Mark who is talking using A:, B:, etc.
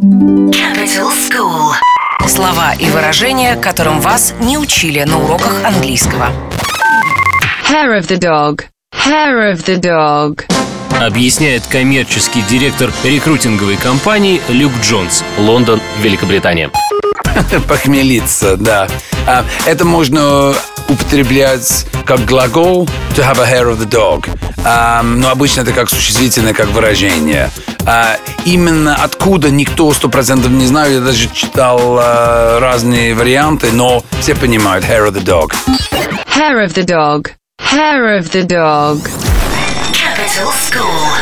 A: Capital School. Слова и выражения, которым вас не учили на уроках английского.
B: Hair of the dog. Hair of the dog.
C: Объясняет коммерческий директор рекрутинговой компании Люк Джонс, Лондон, Великобритания.
D: Похмелиться, да. А, это можно употреблять как глагол to have a hair of the dog. А, но обычно это как существительное, как выражение. А, именно откуда никто сто процентов не знает. Я даже читал а, разные варианты, но все понимают hair of the dog.
B: Hair of the dog. Hair of the dog.
A: Capital School.